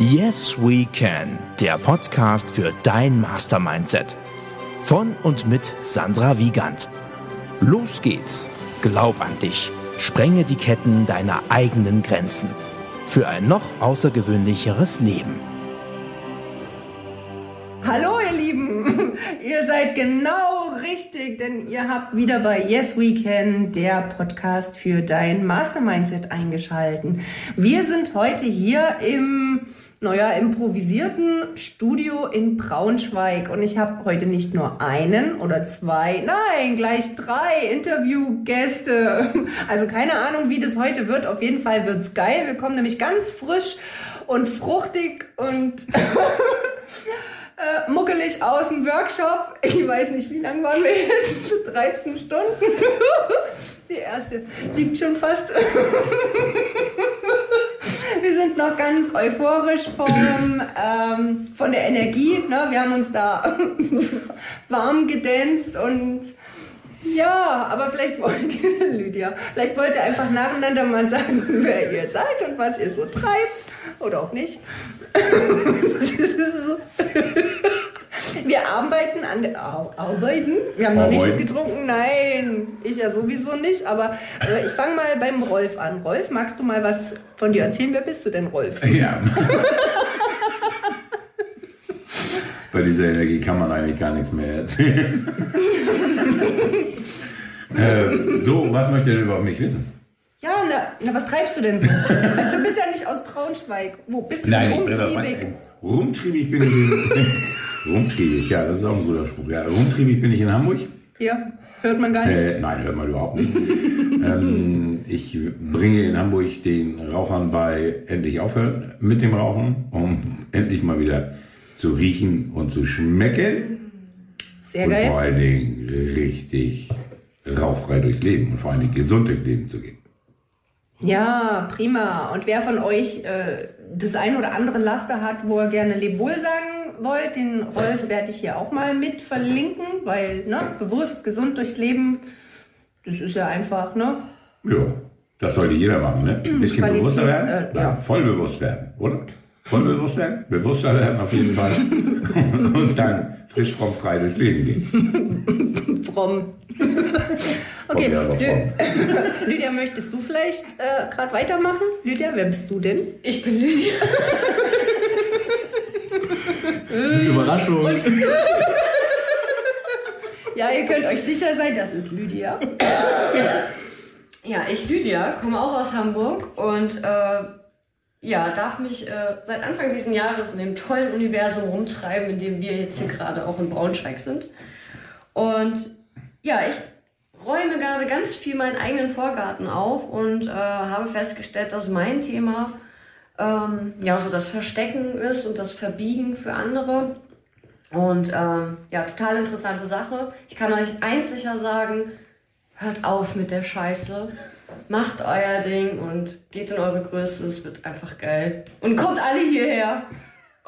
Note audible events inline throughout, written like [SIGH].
Yes We Can, der Podcast für dein Mastermindset. Von und mit Sandra Wiegand. Los geht's. Glaub an dich. Sprenge die Ketten deiner eigenen Grenzen. Für ein noch außergewöhnlicheres Leben. Hallo ihr Lieben, [LAUGHS] ihr seid genau richtig, denn ihr habt wieder bei Yes We Can, der Podcast für dein Mastermindset eingeschalten. Wir sind heute hier im naja, improvisierten Studio in Braunschweig. Und ich habe heute nicht nur einen oder zwei, nein, gleich drei Interviewgäste. Also keine Ahnung, wie das heute wird. Auf jeden Fall wird's geil. Wir kommen nämlich ganz frisch und fruchtig und [LAUGHS] äh, muckelig aus dem Workshop. Ich weiß nicht, wie lange waren wir jetzt? [LAUGHS] 13 Stunden. [LAUGHS] Die erste liegt schon fast. Wir sind noch ganz euphorisch vom, [CLEARS THROAT] ähm, von der Energie. Ne? Wir haben uns da [LAUGHS] warm gedänzt und ja, aber vielleicht wollt ihr, [LAUGHS] Lydia, vielleicht wollt ihr einfach nacheinander mal sagen, [LAUGHS] wer ihr seid und was ihr so treibt. Oder auch nicht. das ist so. Wir arbeiten an der Arbeiten. Wir haben noch nichts getrunken. Nein, ich ja sowieso nicht. Aber äh, ich fange mal beim Rolf an. Rolf, magst du mal was von dir erzählen? Wer bist du denn, Rolf? [LAUGHS] Ja. Bei dieser Energie kann man eigentlich gar nichts mehr erzählen. [LAUGHS] äh, so, was möchtet ihr über mich wissen? Ja, na, na, was treibst du denn so? Also, du bist ja nicht aus Braunschweig. Wo bist du Nein, denn rumtriebig? rumtriebig bin ich. [LAUGHS] rumtriebig, ja, das ist auch ein guter Spruch. Ja, rumtriebig bin ich in Hamburg. Ja, hört man gar nicht. Äh, nein, hört man überhaupt nicht. [LAUGHS] ähm, ich bringe in Hamburg den Rauchern bei, endlich aufhören mit dem Rauchen, um endlich mal wieder zu riechen und zu schmecken. Sehr und geil. Und vor allen Dingen richtig rauchfrei durchs Leben und vor allen Dingen gesund durchs Leben zu gehen. Ja, prima. Und wer von euch äh, das ein oder andere Laster hat, wo er gerne Lebwohl sagen wollt, den Rolf werde ich hier auch mal mit verlinken, weil ne, bewusst, gesund durchs Leben, das ist ja einfach, ne? Ja, das sollte jeder machen, ne? Ein bisschen bewusster werden, äh, ja. voll bewusst werden, oder? Voll bewusst werden, bewusster werden auf jeden Fall. [LAUGHS] Und dann frisch, fromm, frei durchs Leben gehen. fromm. Okay, [LAUGHS] Lydia, möchtest du vielleicht äh, gerade weitermachen? Lydia, wer bist du denn? Ich bin Lydia. [LAUGHS] Überraschung. [LAUGHS] ja, ihr könnt euch sicher sein, das ist Lydia. Ja, ich, Lydia, komme auch aus Hamburg und äh, ja, darf mich äh, seit Anfang dieses Jahres in dem tollen Universum rumtreiben, in dem wir jetzt hier gerade auch in Braunschweig sind. Und ja, ich räume gerade ganz viel meinen eigenen Vorgarten auf und äh, habe festgestellt, dass mein Thema ähm, ja so das Verstecken ist und das Verbiegen für andere. Und ähm, ja, total interessante Sache. Ich kann euch eins sicher sagen, hört auf mit der Scheiße. Macht euer Ding und geht in eure Größe. Es wird einfach geil. Und kommt alle hierher.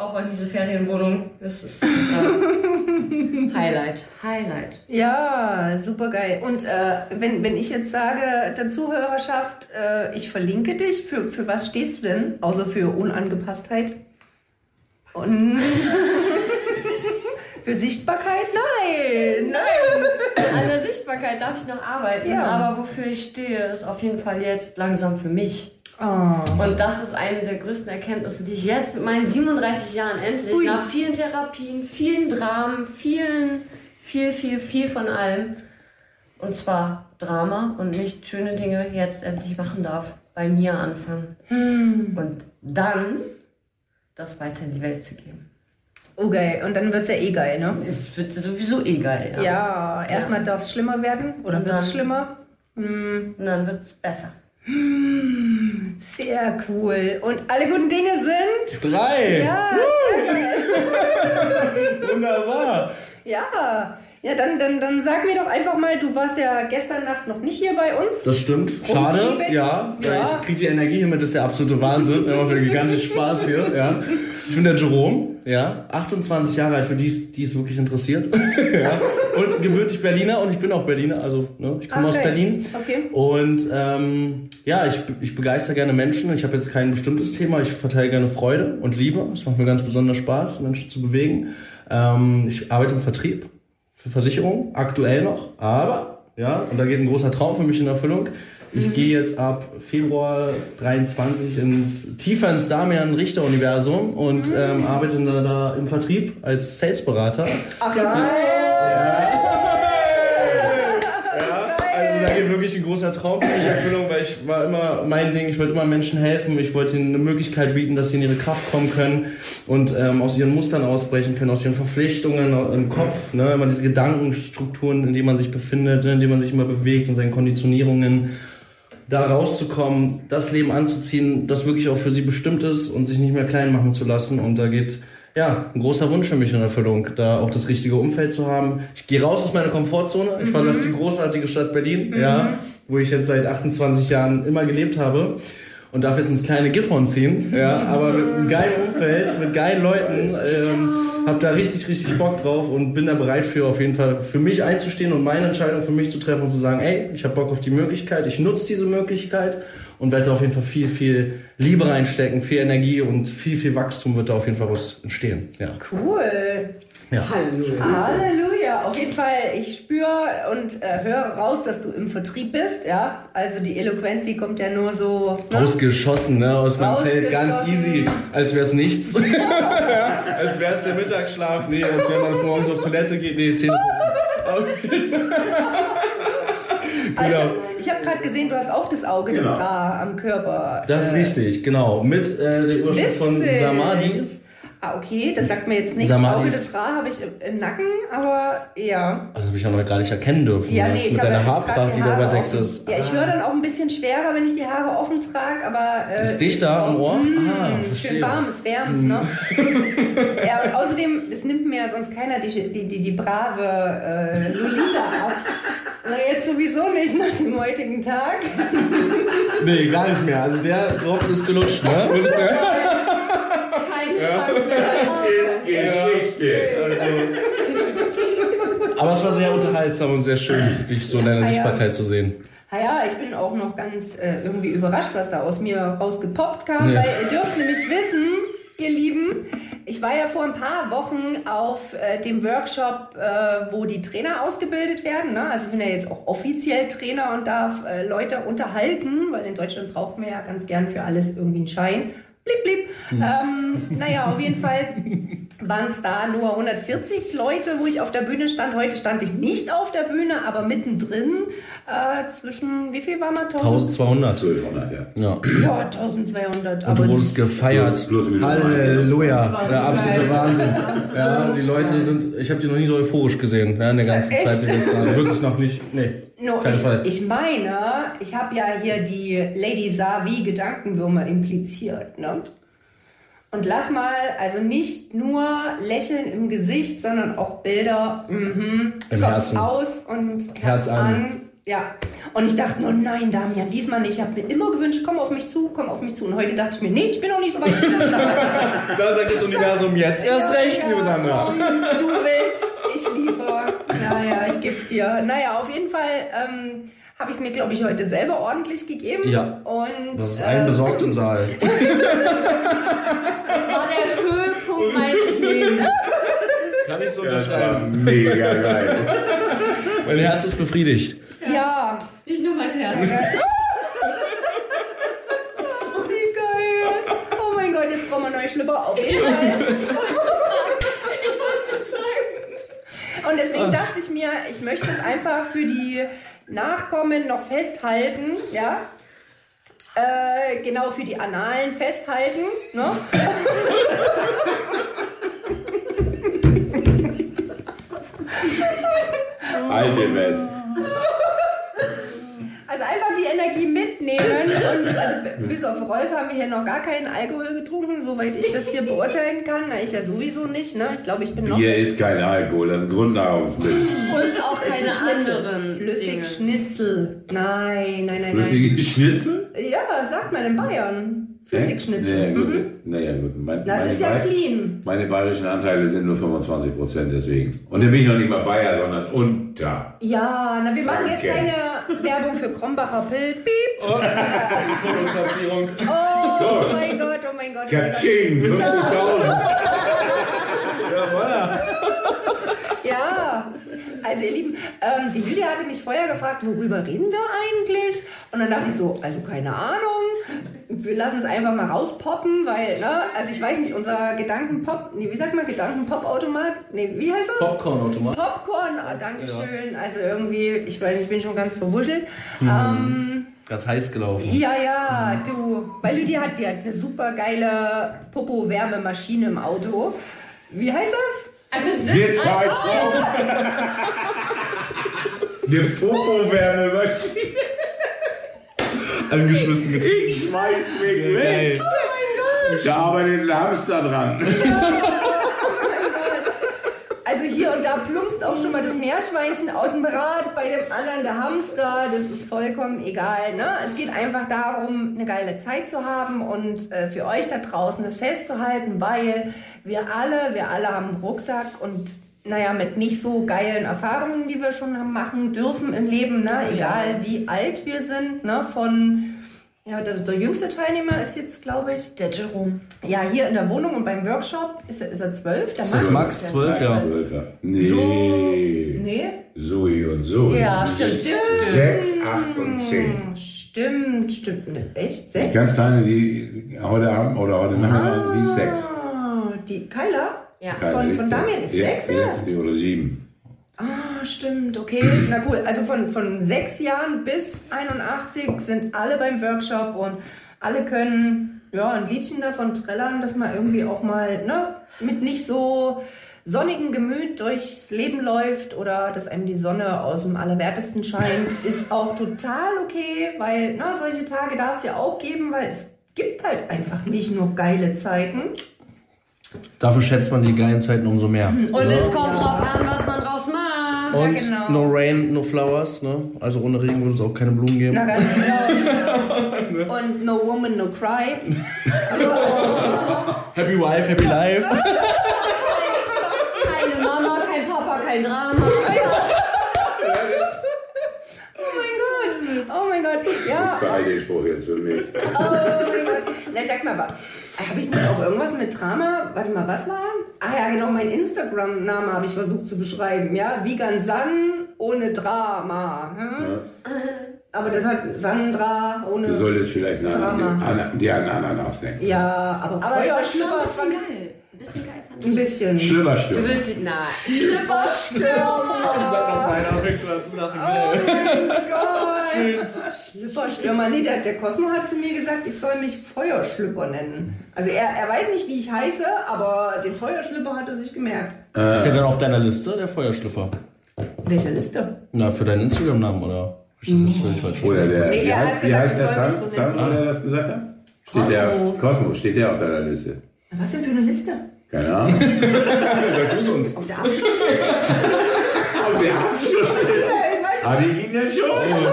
Auch an diese Ferienwohnung. Das ist [LAUGHS] äh, Highlight. Highlight. Ja, super geil. Und äh, wenn, wenn ich jetzt sage, der Zuhörerschaft, äh, ich verlinke dich, für, für was stehst du denn? Außer für Unangepasstheit? Und [LAUGHS] für Sichtbarkeit? Nein, nein. An der Sichtbarkeit darf ich noch arbeiten. Ja. Aber wofür ich stehe, ist auf jeden Fall jetzt langsam für mich. Oh. Und das ist eine der größten Erkenntnisse, die ich jetzt mit meinen 37 Jahren endlich, Ui. nach vielen Therapien, vielen Dramen, vielen, viel, viel, viel von allem, und zwar Drama und nicht schöne Dinge, jetzt endlich machen darf. Bei mir anfangen. Hm. Und dann das weiter in die Welt zu geben. Okay, und dann wird es ja eh geil, ne? Es wird sowieso eh geil, ja. Ja, erstmal ja. darf es schlimmer werden oder wird es schlimmer? Hm. Und dann wird es besser. Sehr cool. Und alle guten Dinge sind? Drei. Ja. [LAUGHS] Wunderbar. Ja. Ja, dann, dann, dann sag mir doch einfach mal, du warst ja gestern Nacht noch nicht hier bei uns. Das stimmt. Schade. Ja, ja. Ich krieg die Energie hiermit, das ist der absolute Wahnsinn. Wir haben gigantisch Spaß hier. Ja. Ich bin der Jerome, ja, 28 Jahre alt, für die es wirklich interessiert. [LAUGHS] ja. Und gebürtig Berliner und ich bin auch Berliner, also ne, ich komme okay. aus Berlin. Okay. Und ähm, ja, ich, ich begeister gerne Menschen. Ich habe jetzt kein bestimmtes Thema. Ich verteile gerne Freude und Liebe. Es macht mir ganz besonders Spaß, Menschen zu bewegen. Ähm, ich arbeite im Vertrieb für Versicherungen, aktuell noch, aber, ja, und da geht ein großer Traum für mich in Erfüllung. Ich mhm. gehe jetzt ab Februar 23 ins tiefer ins Damian Richter Universum und mhm. ähm, arbeite da, da im Vertrieb als Salesberater. Ach geil! Ja wirklich ein großer Traum für mich Erfüllung, weil ich war immer mein Ding, ich wollte immer Menschen helfen, ich wollte ihnen eine Möglichkeit bieten, dass sie in ihre Kraft kommen können und ähm, aus ihren Mustern ausbrechen können, aus ihren Verpflichtungen im Kopf, ne? immer diese Gedankenstrukturen, in denen man sich befindet, in denen man sich immer bewegt und seinen Konditionierungen da rauszukommen, das Leben anzuziehen, das wirklich auch für sie bestimmt ist und sich nicht mehr klein machen zu lassen und da geht ja, ein großer Wunsch für mich in Erfüllung, da auch das richtige Umfeld zu haben. Ich gehe raus aus meiner Komfortzone. Ich mhm. verlasse die großartige Stadt Berlin, mhm. ja, wo ich jetzt seit 28 Jahren immer gelebt habe und darf jetzt ins kleine Gifhorn ziehen, ja, aber mit einem geilen Umfeld, mit geilen Leuten, ähm, hab da richtig, richtig Bock drauf und bin da bereit für auf jeden Fall für mich einzustehen und meine Entscheidung für mich zu treffen und zu sagen, ey, ich habe Bock auf die Möglichkeit, ich nutze diese Möglichkeit und werde da auf jeden Fall viel, viel Liebe reinstecken, viel Energie und viel, viel Wachstum wird da auf jeden Fall was entstehen. Ja. Cool. Ja. Halleluja. Halleluja. Auf jeden Fall, ich spüre und äh, höre raus, dass du im Vertrieb bist. Ja, also die Eloquenz, die kommt ja nur so ne? ausgeschossen, ne, aus meinem Feld, ganz easy, als wäre es nichts, [LAUGHS] als wäre es der Mittagsschlaf, nee, als wenn man morgens auf Toilette geht, nee, Zähne putzen. [LAUGHS] genau. Ich habe hab gerade gesehen, du hast auch das Auge genau. des Ra am Körper. Das ist äh, richtig, genau. Mit äh, der Überschrift von Samadhi. Ah, okay, das sagt mir jetzt nichts. Samadis. Auge des Ra habe ich im Nacken, aber ja. Also habe ich auch noch gar nicht erkennen dürfen. Ja, nee, mit deiner Haarpracht, die, die da überdeckt ist. Ja, ich höre dann auch ein bisschen schwerer, wenn ich die Haare offen trage, aber. Äh, ist dichter am Ohr? Mh, ah, verstehe. Schön warm, es wärmt, ne? [LAUGHS] ja, und außerdem, es nimmt mir sonst keiner die, die, die, die brave äh, Lolita ab. Na, jetzt sowieso nicht nach dem heutigen Tag. [LAUGHS] nee, gar nicht mehr. Also der Drops ist gelutscht, ne? Würdest du? Keine ja. Chance mehr. Das ist Geschichte. Also. Aber es war sehr unterhaltsam und sehr schön, dich so in deiner ah, Sichtbarkeit ja. zu sehen. Naja, ich bin auch noch ganz äh, irgendwie überrascht, was da aus mir rausgepoppt kam, ja. weil ihr dürft nämlich wissen, ihr Lieben, ich war ja vor ein paar Wochen auf äh, dem Workshop, äh, wo die Trainer ausgebildet werden. Ne? Also ich bin ja jetzt auch offiziell Trainer und darf äh, Leute unterhalten, weil in Deutschland braucht man ja ganz gern für alles irgendwie einen Schein. Blieb, blieb. Hm. Ähm, naja, auf jeden Fall [LAUGHS] waren es da nur 140 Leute, wo ich auf der Bühne stand. Heute stand ich nicht auf der Bühne, aber mittendrin äh, zwischen, wie viel war man? 1200. 1200, ja. Ja, ja 1200. Und du wurdest gefeiert. Halleluja. Der absolute Wahnsinn. Ja, [LAUGHS] die Leute sind, ich habe die noch nie so euphorisch gesehen, ja, in der ganzen Echt? Zeit. Die jetzt, wirklich noch nicht, nee. No, kein ich, Fall. ich meine, ich habe ja hier die Lady Savi Gedankenwürmer impliziert, ne? Und lass mal also nicht nur Lächeln im Gesicht, sondern auch Bilder mhm, Im Kopf Herzen. aus und Herz, Herz an. an. Ja. Und ich dachte nur, nein, Damian, diesmal nicht. Ich habe mir immer gewünscht, komm auf mich zu, komm auf mich zu. Und heute dachte ich mir, nee, ich bin noch nicht so weit. [LAUGHS] da sagt das Universum jetzt erst ja, recht, ja, liebe Sandra. Du willst, ich liefere. Naja, ich geb's dir. Naja, auf jeden Fall. Ähm, habe ich es mir, glaube ich, heute selber ordentlich gegeben. Ja. Und, das ist ein äh, besorgt im Saal. [LAUGHS] das war der Höhepunkt meines Lebens. Kann ich so unterschreiben. Ja, mega geil. mein Herz ist befriedigt. Ja. ja. Nicht nur mein Herz. oh, wie geil. Oh mein Gott, jetzt brauchen wir neue Schlüpper. Auf jeden Fall. Und deswegen dachte ich mir, ich möchte es einfach für die Nachkommen noch festhalten, ja. Äh, genau für die Analen festhalten. Ne? Alte Welt. Also einfach die Energie mitnehmen. Und also bis auf Rolf haben wir hier noch gar keinen Alkohol getrunken, soweit ich das hier beurteilen kann. Na, ich ja sowieso nicht. Ne? Ich glaube, ich bin noch. Hier ist kein Alkohol, das ist Grundnahrungsmittel. Schnitzel. Nein, nein, nein, Flüssige Schnitzel? nein. Ja, sagt man in Bayern. Flüssigschnitzel. Naja, gut. Mhm. Naja, gut. Mein, Das meine ist ja Bay- clean. Meine bayerischen Anteile sind nur 25 Prozent, deswegen. Und dann bin ich noch nicht mal Bayer, sondern unter. Ja, na, wir machen jetzt keine Werbung für Krombacher Pilz. Piep. Oh mein Gott, oh mein Gott. Oh mein Gott. Katsching, 50.000. Ja, also ihr Lieben, ähm, die Lydia hatte mich vorher gefragt, worüber reden wir eigentlich? Und dann dachte ich so, also keine Ahnung. Wir lassen es einfach mal rauspoppen, weil, ne, also ich weiß nicht, unser Gedankenpop, nee, wie sagt man, Gedankenpop-Automat? Nee, wie heißt das? Popcorn-Automat. Popcorn, ah, Dankeschön. Also irgendwie, ich weiß nicht, ich bin schon ganz verwuschelt. Ähm, Ganz heiß gelaufen. ja, ja, du, weil Lydia hat, die hat eine super geile Popo-Wärmemaschine im Auto. Wie heißt das? Eine Sitz halt. Eine Popo-Wärmemaschine. Angeschmissen getrunken. Ich schmeiß mich weg. Da arbeitet ein Hamster dran. [LAUGHS] Also hier und da plumpst auch schon mal das Meerschweinchen aus dem Rad, bei dem anderen der Hamster, das ist vollkommen egal. Ne? Es geht einfach darum, eine geile Zeit zu haben und äh, für euch da draußen das festzuhalten, weil wir alle, wir alle haben einen Rucksack und naja, mit nicht so geilen Erfahrungen, die wir schon haben machen dürfen im Leben, ne? egal wie alt wir sind, ne? von ja, der, der jüngste Teilnehmer ist jetzt, glaube ich, Der Jerome. ja, hier in der Wohnung und beim Workshop ist er, ist er zwölf. Der Ist das Max der 12? Ja. Nee. Nee. Zoe und Zoe. Ja, stimmt. Sechs, acht und zehn. Stimmt, stimmt. Ne, Echt? Die Sechs? ganz kleine, die heute Abend oder heute Nachmittag, die ist sechs. Ah, die Kyla? Ja. Keine Von, von. Damian ist ja, sechs ja, erst? Oder sieben. Ah, stimmt, okay. Na cool. Also von, von sechs Jahren bis 81 sind alle beim Workshop und alle können ja, ein Liedchen davon trällern, dass man irgendwie auch mal ne, mit nicht so sonnigem Gemüt durchs Leben läuft oder dass einem die Sonne aus dem Allerwertesten scheint, [LAUGHS] ist auch total okay, weil ne, solche Tage darf es ja auch geben, weil es gibt halt einfach nicht nur geile Zeiten. Dafür schätzt man die geilen Zeiten umso mehr. Und es kommt drauf an, was man draus Und genau. no rain, no flowers, ne? Also ohne Regen würde es auch keine Blumen geben. Na ganz genau. [LAUGHS] Und No Woman, No Cry. [LAUGHS] Happy wife, happy life. [LAUGHS] Keine Mama, kein Papa, kein Drama. Oh mein Gott. Oh mein Gott. Ja. Geil, den Spruch jetzt für mich. Oh mein Gott. Na, sag mal, habe ich nicht auch irgendwas mit Drama? Warte mal, was war? Ah ja, genau, mein Instagram-Name habe ich versucht zu beschreiben. Ja, Vegan San ohne Drama. Hm? Aber das hat Sandra Du ohne. solltest vielleicht eine Drama. andere, die an einen anderen ausdenken. Ja, aber, Aber es war schon ein bisschen geil. Ein bisschen geil fand ein ich. bisschen. Du Schlüpperstürmer. willst sie. Nein. Sag [LAUGHS] noch meiner, fängt schon an zu lachen. Gott. Schlüpperstürmer. Nee, der, der Cosmo hat zu mir gesagt, ich soll mich Feuerschlüpper nennen. Also er, er weiß nicht, wie ich heiße, aber den Feuerschlüpper hat er sich gemerkt. Ist der denn auf deiner Liste, der Feuerschlüpper? Welche Liste? Na, für deinen Instagram-Namen, oder? Das völlig falsch Oder der, Nee, wie der hat heißt, wie gesagt, heißt ich der soll mich Sam? so Sam, oder der das gesagt hat? Steht der, Cosmo, steht der auf deiner Liste? Was denn für eine Liste? Keine Ahnung. [LAUGHS] Sag du uns. Auf der Abschlussliste? [LAUGHS] Auf der Abschluss. ich weiß Hatte ich ihn denn schon?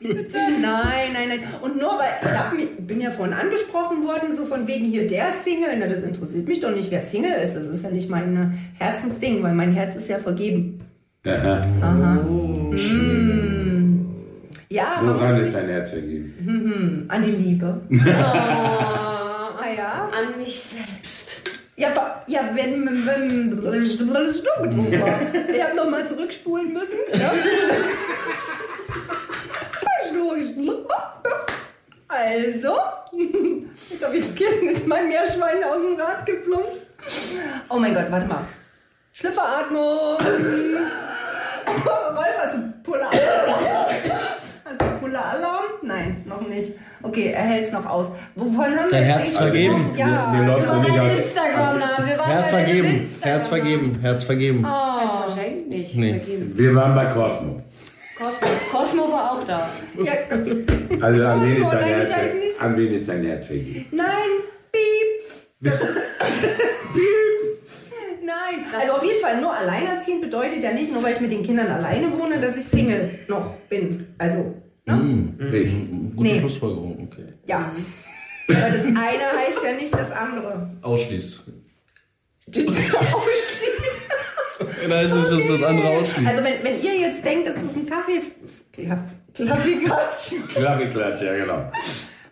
Bitte? Nein, nein, nein. Und nur weil ich hab mich, bin ja vorhin angesprochen worden, so von wegen hier der Single. Na, das interessiert mich doch nicht, wer Single ist. Das ist ja nicht mein Herzensding, weil mein Herz ist ja vergeben. Aha. Aha. Mm. Ja, man Woran muss ist dein Herz vergeben? an die Liebe. [LAUGHS] Oh, Ah ja. an mich selbst. Ja, ja wenn, wenn, wenn ich habe nochmal zurückspulen müssen. Ja. Also, jetzt habe ich vergessen, jetzt mein Meerschwein aus dem Rad geplumpst. Oh mein Gott, warte mal. Schlüpferatmung. Rolf, hast du Puller-Alarm? Hast du Puller-Alarm? Nein, noch nicht. Okay, er hält es noch aus. Wovon haben wir Dein jetzt Herz vergeben. gesprochen? Ja, Mir- mir läuft über so nicht deinen aus. Instagram-Namen. Wir waren Herz vergeben, Instagram-Namen. Herz vergeben, Herz vergeben. Herz verschenkt nicht. Nee. Vergeben. Wir waren bei Cosmo. Cosmo. Cosmo war auch da. Ja, Also an wen ist dein nein, Herz? An wen ist dein Herz vergeben? nein, piep. Das ist [LAUGHS] Nein, also auf jeden Fall nur alleinerziehend bedeutet ja nicht, nur weil ich mit den Kindern alleine wohne, dass ich Single noch bin. Also, ne? Ich. Gute Nee. Schlussfolgerung, okay. ja. Aber das eine heißt ja nicht das andere. Ausschließt. Nein, ist nicht, dass das andere ausschließt. Also wenn, wenn ihr jetzt denkt, das ist ein Kaffee... Kaff- Kaffeeklatsch. Klappeklatsch, ja genau.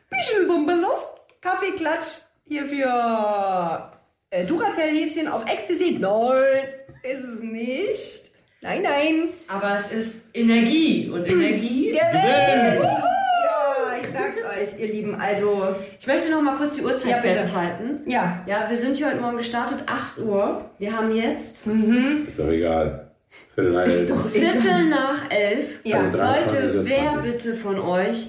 Bisschen Bumbeluft. Kaffeeklatsch hier für äh, Duracell-Häschen auf Ecstasy. Nein, ist es nicht. Nein, nein. Aber es ist Energie und Energie. Gewinnt! Ja, ich sag's euch, ihr Lieben. Also, Ich möchte noch mal kurz die Uhrzeit Ja, festhalten. ja. Ja, wir sind hier heute Morgen gestartet, 8 Uhr. Wir haben jetzt Ist doch egal. Viertel nach elf. Viertel nach elf. Ja. Also 23, Leute, wer 24. bitte von euch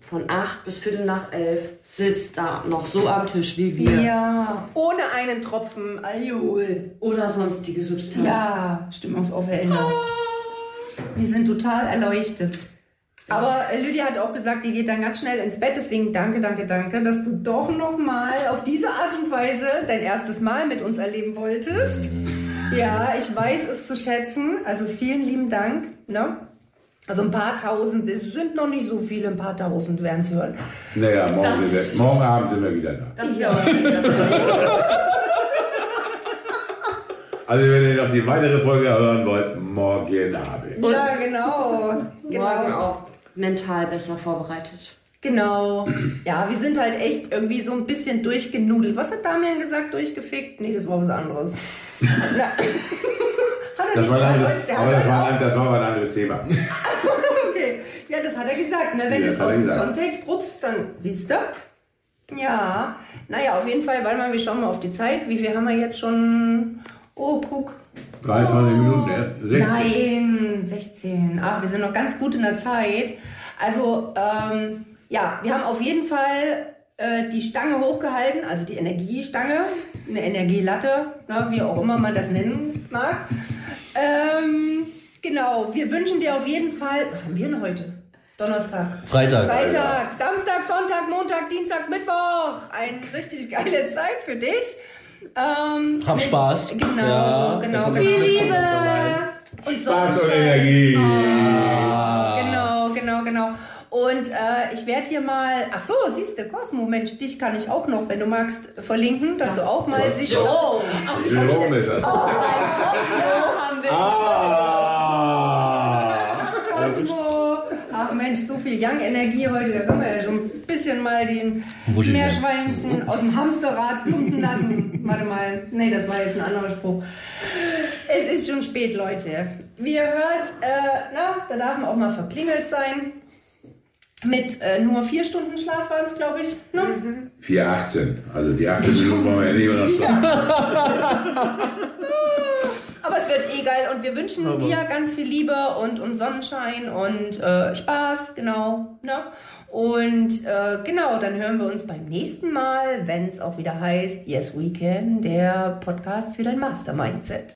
von 8 bis Viertel nach elf sitzt da noch so am Tisch wie wir? Ja. Ohne einen Tropfen Alkohol. Oder sonstige Substanz. Ja, Stimmungsaufheller. Wir sind total erleuchtet. Aber äh, Lydia hat auch gesagt, die geht dann ganz schnell ins Bett. Deswegen danke, danke, danke, dass du doch noch mal auf diese Art und Weise dein erstes Mal mit uns erleben wolltest. Ja, ich weiß es zu schätzen. Also vielen lieben Dank. Ne? Also ein paar tausend, es sind noch nicht so viele, ein paar tausend werden es hören. Naja, morgen, Das- sind wir, morgen Abend sind wir wieder da. Das ist ja auch nicht das [LAUGHS] Also wenn ihr noch die weitere Folge hören wollt, morgen Abend. ja, genau. Morgen genau. auch mental besser vorbereitet. Genau. Ja, wir sind halt echt irgendwie so ein bisschen durchgenudelt. Was hat Damian gesagt? Durchgefickt? Nee, das war was anderes. [LAUGHS] Hat er Das nicht war, anderes, der aber das war, ein- das war aber ein anderes Thema. [LAUGHS] Okay. Ja, das hat er gesagt. Ne? Wenn Ja, du es das hat aus dem gesagt. Kontext rupfst, dann siehst du. Ja. Naja, auf jeden Fall, warte mal, wir schauen mal auf die Zeit. Wie viel haben wir jetzt schon? Oh, guck. 23 Minuten erst. 16. Nein, 16. Ah, wir sind noch ganz gut in der Zeit. Also, ähm, ja, wir haben auf jeden Fall äh, die Stange hochgehalten, also die Energiestange, eine Energielatte, ne, wie auch immer man das nennen mag. Ähm, genau, wir wünschen dir auf jeden Fall, was haben wir denn heute? Donnerstag. Freitag. Freitag, Samstag, Sonntag, Montag, Dienstag, Mittwoch. Eine richtig geile Zeit für dich. Ähm, Hab mit- Spaß. Genau, Ja, genau. das Viel Liebe und Spaß und. Energie. Genau, genau, genau. Und äh, ich werde hier mal, ach so, siehst du, Cosmo, Mensch, dich kann ich auch noch, wenn du magst, verlinken, dass du auch mal sich... So, Jerome ist das. haben wir. Ah! Mensch, so viel Young-Energie heute, da können wir ja schon ein bisschen mal den. Meerschweinchen aus dem Hamsterrad plumpsen lassen. [LAUGHS] Warte mal, nee, das war jetzt ein anderer Spruch. Es ist schon spät, Leute. Wie ihr hört, äh, na, da darf man auch mal verklingelt sein. Mit äh, nur vier Stunden Schlaf waren es, glaube ich. Ne? 4,18. Also die 18 Minuten wollen wir ja nicht [LAUGHS] unterschlagen. [LAUGHS] Aber es wird eh geil und wir wünschen dir ganz viel Liebe und, und Sonnenschein und äh, Spaß, genau. Ne? Und äh, genau, dann hören wir uns beim nächsten Mal, wenn es auch wieder heißt Yes We Can, der Podcast für dein Master Mindset.